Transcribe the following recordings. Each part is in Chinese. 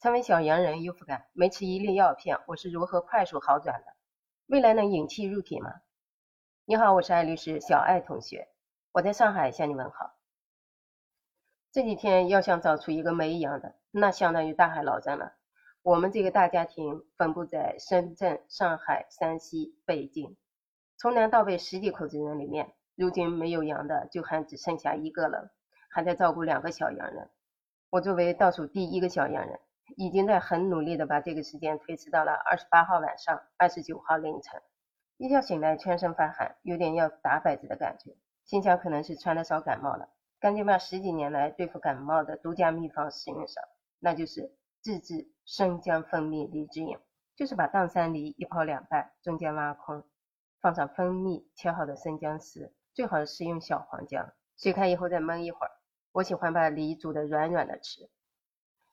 成为小阳人又复感，没吃一粒药片，我是如何快速好转的？未来能引气入体吗？你好，我是艾律师小艾同学，我在上海向你问好。这几天要想找出一个没阳的，那相当于大海捞针了。我们这个大家庭分布在深圳、上海、山西、北京，从南到北十几口子人里面，如今没有阳的就还只剩下一个了，还在照顾两个小阳人。我作为倒数第一个小阳人。已经在很努力的把这个时间推迟到了二十八号晚上，二十九号凌晨。一觉醒来，全身发汗，有点要打摆子的感觉，心想可能是穿的少感冒了，赶紧把十几年来对付感冒的独家秘方使用上，那就是自制生姜蜂蜜梨汁饮，就是把当山梨一泡两半，中间挖空，放上蜂蜜切好的生姜丝，最好是用小黄姜，水开以后再焖一会儿。我喜欢把梨煮的软软的吃。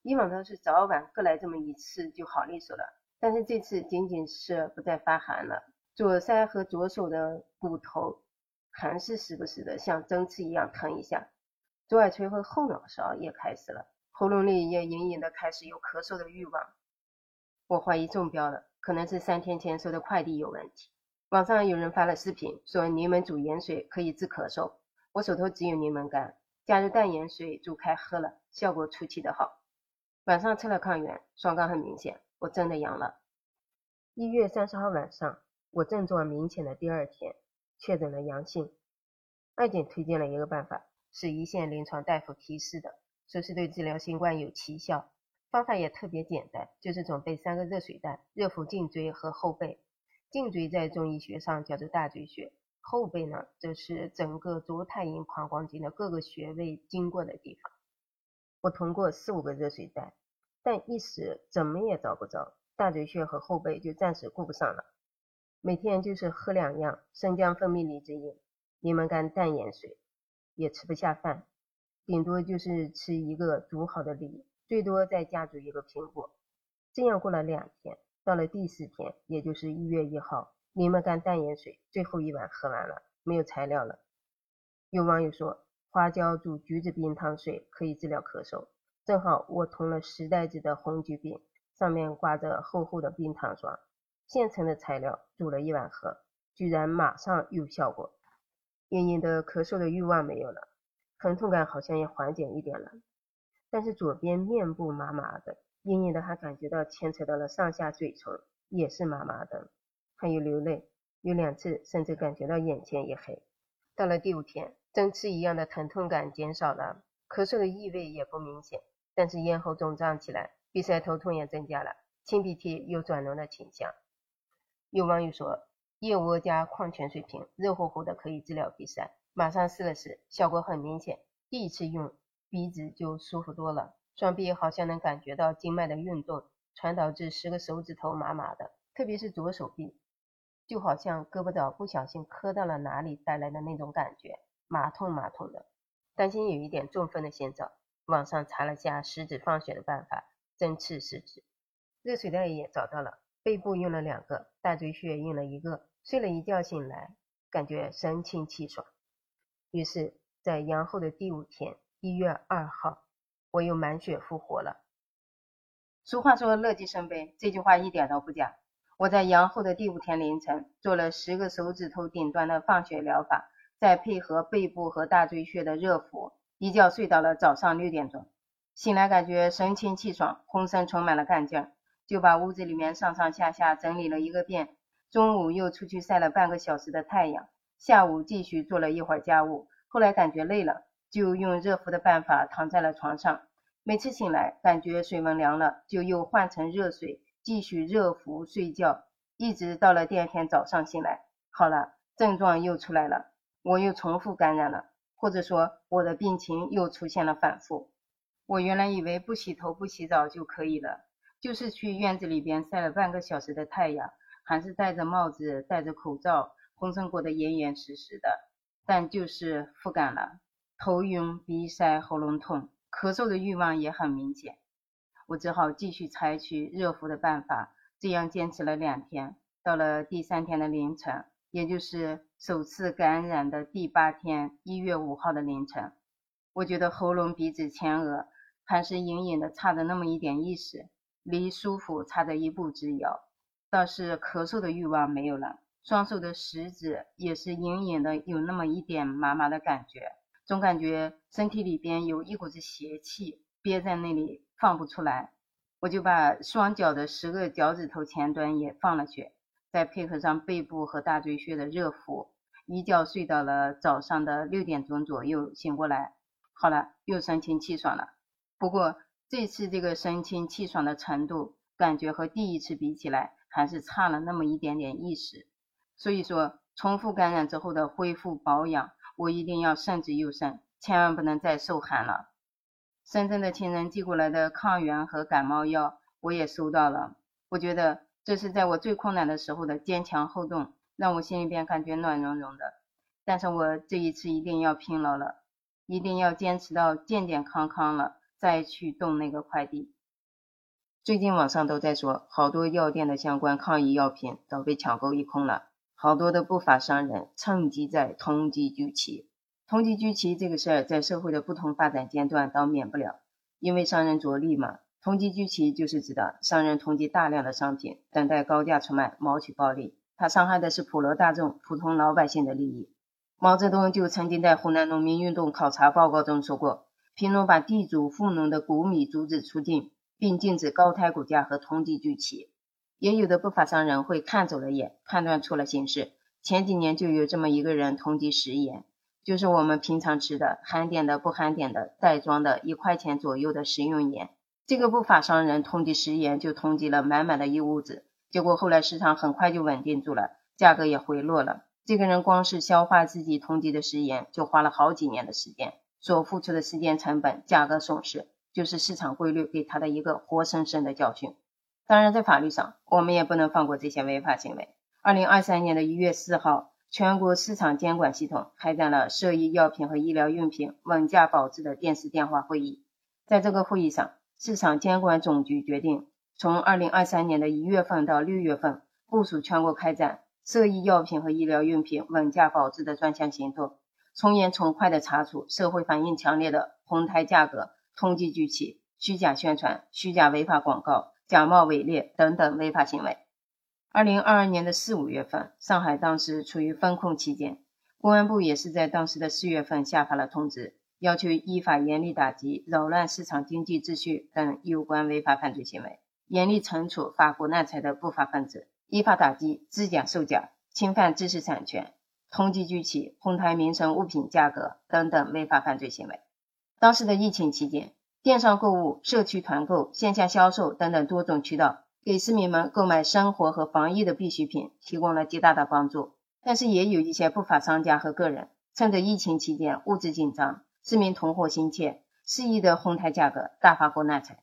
以往都是早晚各来这么一次就好利索了，但是这次仅仅是不再发寒了，左腮和左手的骨头还是时不时的像针刺一样疼一下，左耳垂和后脑勺也开始了，喉咙里也隐隐的开始有咳嗽的欲望。我怀疑中标了，可能是三天前收的快递有问题。网上有人发了视频，说柠檬煮盐水可以治咳嗽，我手头只有柠檬干，加入淡盐水煮开喝了，效果出奇的好。晚上测了抗原，双杠很明显，我真的阳了。一月三十号晚上，我症状明显的第二天确诊了阳性。二姐推荐了一个办法，是一线临床大夫提示的，说是对治疗新冠有奇效。方法也特别简单，就是准备三个热水袋，热敷颈椎和后背。颈椎在中医学上叫做大椎穴，后背呢，则是整个足太阴膀胱经的各个穴位经过的地方。我通过四五个热水袋，但一时怎么也找不着，大椎穴和后背就暂时顾不上了。每天就是喝两样生姜蜂蜜梨汁饮、柠檬干淡盐水，也吃不下饭，顶多就是吃一个煮好的梨，最多再加煮一个苹果。这样过了两天，到了第四天，也就是一月一号，柠檬干淡盐水最后一碗喝完了，没有材料了。有网友说。花椒煮橘子冰糖水可以治疗咳嗽。正好我囤了十袋子的红橘饼，上面挂着厚厚的冰糖霜，现成的材料煮了一碗喝，居然马上有效果。隐隐的咳嗽的欲望没有了，疼痛感好像也缓解一点了。但是左边面部麻麻的，隐隐的还感觉到牵扯到了上下嘴唇，也是麻麻的，还有流泪，有两次甚至感觉到眼前一黑。到了第五天。针刺一样的疼痛感减少了，咳嗽的异味也不明显，但是咽喉肿胀起来，鼻塞头痛也增加了，清鼻涕有转浓的倾向。有网友说，燕窝加矿泉水瓶，热乎乎的可以治疗鼻塞，马上试了试，效果很明显，第一次用鼻子就舒服多了，双臂好像能感觉到经脉的运动，传导至十个手指头麻麻的，特别是左手臂，就好像胳膊肘不小心磕到了哪里带来的那种感觉。麻痛麻痛的，担心有一点中风的先兆，网上查了下食指放血的办法，针刺食指，热水袋也找到了，背部用了两个，大椎穴用了一个，睡了一觉醒来，感觉神清气爽。于是，在阳后的第五天，一月二号，我又满血复活了。俗话说乐极生悲，这句话一点都不假。我在阳后的第五天凌晨，做了十个手指头顶端的放血疗法。再配合背部和大椎穴的热敷，一觉睡到了早上六点钟，醒来感觉神清气爽，浑身充满了干劲儿，就把屋子里面上上下下整理了一个遍。中午又出去晒了半个小时的太阳，下午继续做了一会儿家务。后来感觉累了，就用热敷的办法躺在了床上。每次醒来感觉水温凉了，就又换成热水继续热敷睡觉，一直到了第二天早上醒来，好了，症状又出来了。我又重复感染了，或者说我的病情又出现了反复。我原来以为不洗头不洗澡就可以了，就是去院子里边晒了半个小时的太阳，还是戴着帽子戴着口罩，浑身裹得严严实实的，但就是复感了，头晕、鼻塞、喉咙痛、咳嗽的欲望也很明显。我只好继续采取热敷的办法，这样坚持了两天，到了第三天的凌晨。也就是首次感染的第八天，一月五号的凌晨，我觉得喉咙、鼻子、前额还是隐隐的差着那么一点意识，离舒服差着一步之遥，倒是咳嗽的欲望没有了。双手的食指也是隐隐的有那么一点麻麻的感觉，总感觉身体里边有一股子邪气憋在那里放不出来。我就把双脚的十个脚趾头前端也放了去，再配合上背部和大椎穴的热敷，一觉睡到了早上的六点钟左右醒过来，好了，又神清气爽了。不过这次这个神清气爽的程度，感觉和第一次比起来，还是差了那么一点点意识。所以说，重复感染之后的恢复保养，我一定要慎之又慎，千万不能再受寒了。深圳的亲人寄过来的抗原和感冒药，我也收到了。我觉得这是在我最困难的时候的坚强后盾，让我心里边感觉暖融融的。但是我这一次一定要拼了了，一定要坚持到健健康康了再去动那个快递。最近网上都在说，好多药店的相关抗疫药品都被抢购一空了。好多的不法商人趁机在通缉聚齐，同级聚齐这个事儿，在社会的不同发展阶段都免不了，因为商人着力嘛。同级聚齐就是指的商人同级大量的商品，等待高价出卖，谋取暴利。他伤害的是普罗大众、普通老百姓的利益。毛泽东就曾经在湖南农民运动考察报告中说过，贫农把地主富农的谷米阻止出境，并禁止高抬谷价和同级聚齐。也有的不法商人会看走了眼，判断错了形势。前几年就有这么一个人同级食盐，就是我们平常吃的含碘的、不含碘的、袋装的，一块钱左右的食用盐。这个不法商人通缉食盐就通缉了满满的一屋子，结果后来市场很快就稳定住了，价格也回落了。这个人光是消化自己通缉的食盐，就花了好几年的时间，所付出的时间成本、价格损失，就是市场规律给他的一个活生生的教训。当然，在法律上，我们也不能放过这些违法行为。二零二三年的一月四号，全国市场监管系统开展了涉医药品和医疗用品稳价保质的电视电话会议。在这个会议上，市场监管总局决定，从二零二三年的一月份到六月份，部署全国开展涉医药品和医疗用品稳价保质的专项行动，从严从快地查处社会反应强烈的哄抬价格、通缉聚齐、虚假宣传、虚假违法广告。假冒伪劣等等违法行为。二零二二年的四五月份，上海当时处于封控期间，公安部也是在当时的四月份下发了通知，要求依法严厉打击扰乱市场经济秩序等有关违法犯罪行为，严厉惩处发国难财的不法分子，依法打击制假售假、侵犯知识产权、通缉聚齐、哄抬民生物品价格等等违法犯罪行为。当时的疫情期间。电商购物、社区团购、线下销售等等多种渠道，给市民们购买生活和防疫的必需品提供了极大的帮助。但是，也有一些不法商家和个人，趁着疫情期间物资紧张、市民囤货心切，肆意的哄抬价格，大发国难财。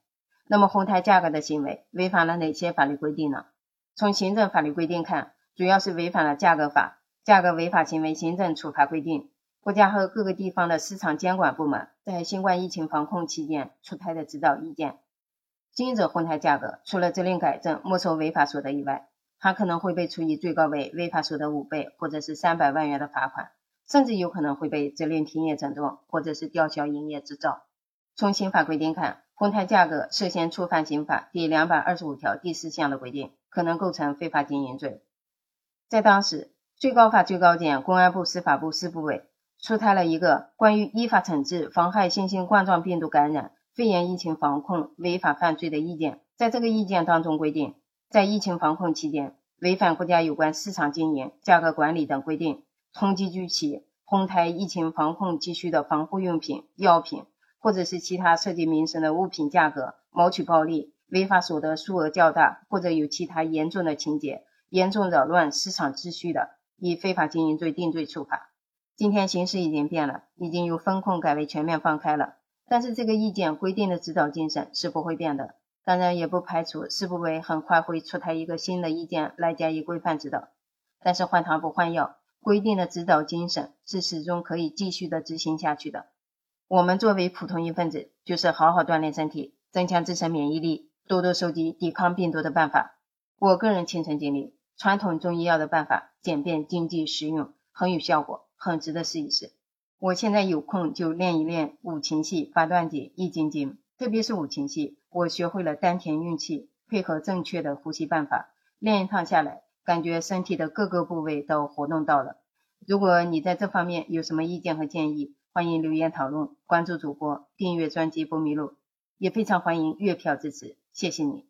那么，哄抬价格的行为违反了哪些法律规定呢？从行政法律规定看，主要是违反了价格法、价格违法行为行政处罚规定。国家和各个地方的市场监管部门在新冠疫情防控期间出台的指导意见，经营者哄抬价格，除了责令改正、没收违法所得以外，还可能会被处以最高为违法所得五倍或者是三百万元的罚款，甚至有可能会被责令停业整顿或者是吊销营业执照。从刑法规定看，哄抬价格涉嫌触犯刑法第两百二十五条第四项的规定，可能构成非法经营罪。在当时，最高法、最高检、公安部、司法部四部委。出台了一个关于依法惩治妨害新型冠状病毒感染、肺炎疫情防控违法犯罪的意见，在这个意见当中规定，在疫情防控期间，违反国家有关市场经营、价格管理等规定，通缉聚齐哄抬疫情防控急需的防护用品、药品，或者是其他涉及民生的物品价格，谋取暴利，违法所得数额较大，或者有其他严重的情节，严重扰乱市场秩序的，以非法经营罪定罪处罚。今天形势已经变了，已经由风控改为全面放开了。但是这个意见规定的指导精神是不会变的。当然，也不排除世部委很快会出台一个新的意见来加以规范指导。但是换汤不换药，规定的指导精神是始终可以继续的执行下去的。我们作为普通一份子，就是好好锻炼身体，增强自身免疫力，多多收集抵抗病毒的办法。我个人亲身经历，传统中医药的办法简便、经济、实用，很有效果。很值得试一试。我现在有空就练一练五禽戏、八段锦、易筋经，特别是五禽戏，我学会了丹田运气，配合正确的呼吸办法，练一趟下来，感觉身体的各个部位都活动到了。如果你在这方面有什么意见和建议，欢迎留言讨论，关注主播，订阅专辑不迷路，也非常欢迎月票支持，谢谢你。